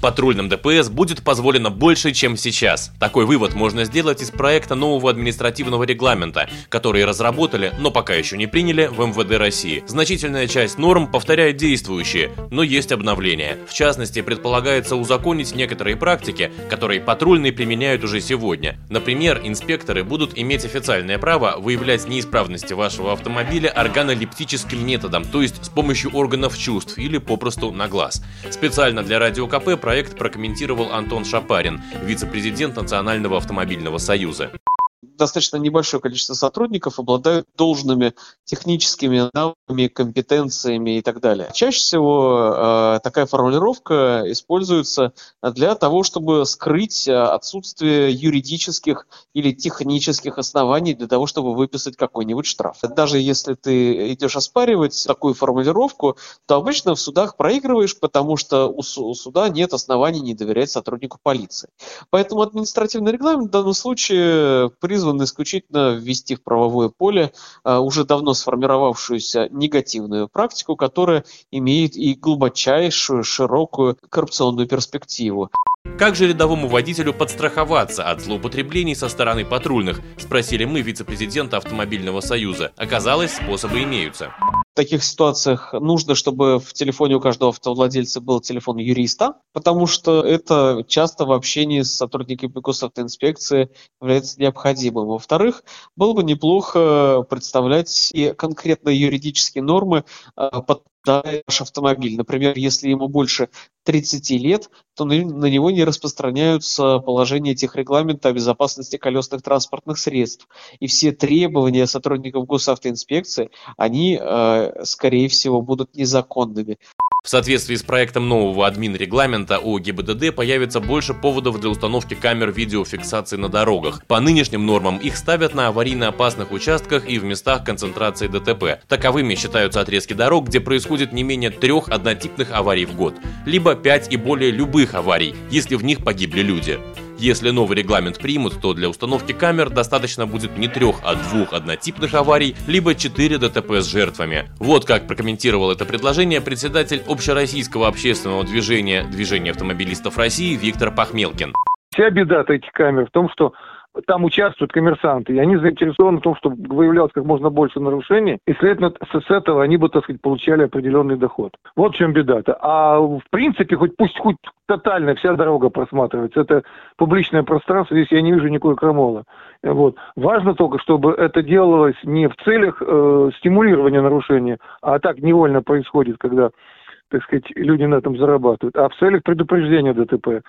Патрульным ДПС будет позволено больше, чем сейчас. Такой вывод можно сделать из проекта нового административного регламента, который разработали, но пока еще не приняли в МВД России. Значительная часть норм повторяет действующие, но есть обновления. В частности, предполагается узаконить некоторые практики, которые патрульные применяют уже сегодня. Например, инспекторы будут иметь официальное право выявлять неисправности вашего автомобиля органолептическим методом, то есть с помощью органов чувств или попросту на глаз. Специально для Радио КП проект прокомментировал Антон Шапарин, вице-президент Национального автомобильного союза достаточно небольшое количество сотрудников обладают должными техническими навыками, компетенциями и так далее. Чаще всего э, такая формулировка используется для того, чтобы скрыть э, отсутствие юридических или технических оснований для того, чтобы выписать какой-нибудь штраф. Даже если ты идешь оспаривать такую формулировку, то обычно в судах проигрываешь, потому что у, у суда нет оснований не доверять сотруднику полиции. Поэтому административный регламент в данном случае призван исключительно ввести в правовое поле а, уже давно сформировавшуюся негативную практику, которая имеет и глубочайшую, широкую коррупционную перспективу. Как же рядовому водителю подстраховаться от злоупотреблений со стороны патрульных? Спросили мы вице-президента Автомобильного союза. Оказалось, способы имеются. Таких ситуациях нужно, чтобы в телефоне у каждого автовладельца был телефон юриста, потому что это часто в общении с сотрудниками госавтоинспекции является необходимым. Во-вторых, было бы неплохо представлять и конкретные юридические нормы а, под ваш автомобиль. Например, если ему больше 30 лет, то на, на него не распространяются положения техрегламента о безопасности колесных транспортных средств. И все требования сотрудников госавтоинспекции, они, э, скорее всего, будут незаконными. В соответствии с проектом нового админ-регламента о ГИБДД появится больше поводов для установки камер видеофиксации на дорогах. По нынешним нормам их ставят на аварийно опасных участках и в местах концентрации ДТП. Таковыми считаются отрезки дорог, где происходит не менее трех однотипных аварий в год, либо пять и более любых аварий, если в них погибли люди. Если новый регламент примут, то для установки камер достаточно будет не трех, а двух однотипных аварий, либо четыре ДТП с жертвами. Вот как прокомментировал это предложение председатель общероссийского общественного движения «Движение автомобилистов России» Виктор Пахмелкин. Вся беда этих камер в том, что там участвуют коммерсанты, и они заинтересованы в том, чтобы выявлялось как можно больше нарушений, и, следовательно, с этого они бы, так сказать, получали определенный доход. Вот в чем беда-то. А в принципе, хоть пусть хоть тотально вся дорога просматривается, это публичное пространство, здесь я не вижу никакой крамола. Вот. Важно только, чтобы это делалось не в целях э, стимулирования нарушения, а так невольно происходит, когда так сказать, люди на этом зарабатывают, а в целях предупреждения ДТП.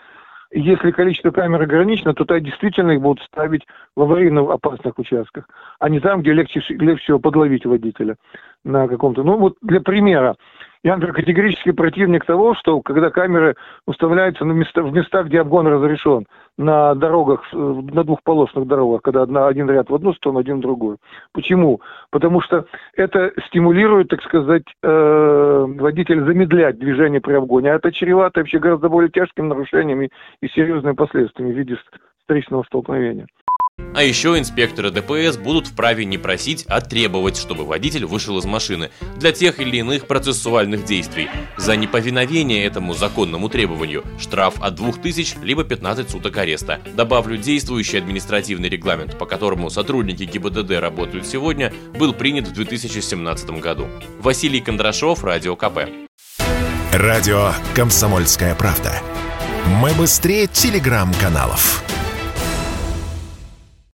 Если количество камер ограничено, то тогда действительно их будут ставить в аварийно опасных участках, а не там, где легче, легче всего подловить водителя на каком-то... Ну вот для примера, я, например, категорически противник того, что когда камеры уставляются на места, в местах, где обгон разрешен, на дорогах, на двухполосных дорогах, когда одна, один ряд в одну сторону, один в другую. Почему? Потому что это стимулирует, так сказать, э, водителя замедлять движение при обгоне, а это чревато вообще гораздо более тяжкими нарушениями и серьезными последствиями в виде встречного столкновения. А еще инспекторы ДПС будут вправе не просить, а требовать, чтобы водитель вышел из машины для тех или иных процессуальных действий. За неповиновение этому законному требованию штраф от 2000 либо 15 суток ареста. Добавлю, действующий административный регламент, по которому сотрудники ГИБДД работают сегодня, был принят в 2017 году. Василий Кондрашов, Радио КП. Радио «Комсомольская правда». Мы быстрее телеграм-каналов.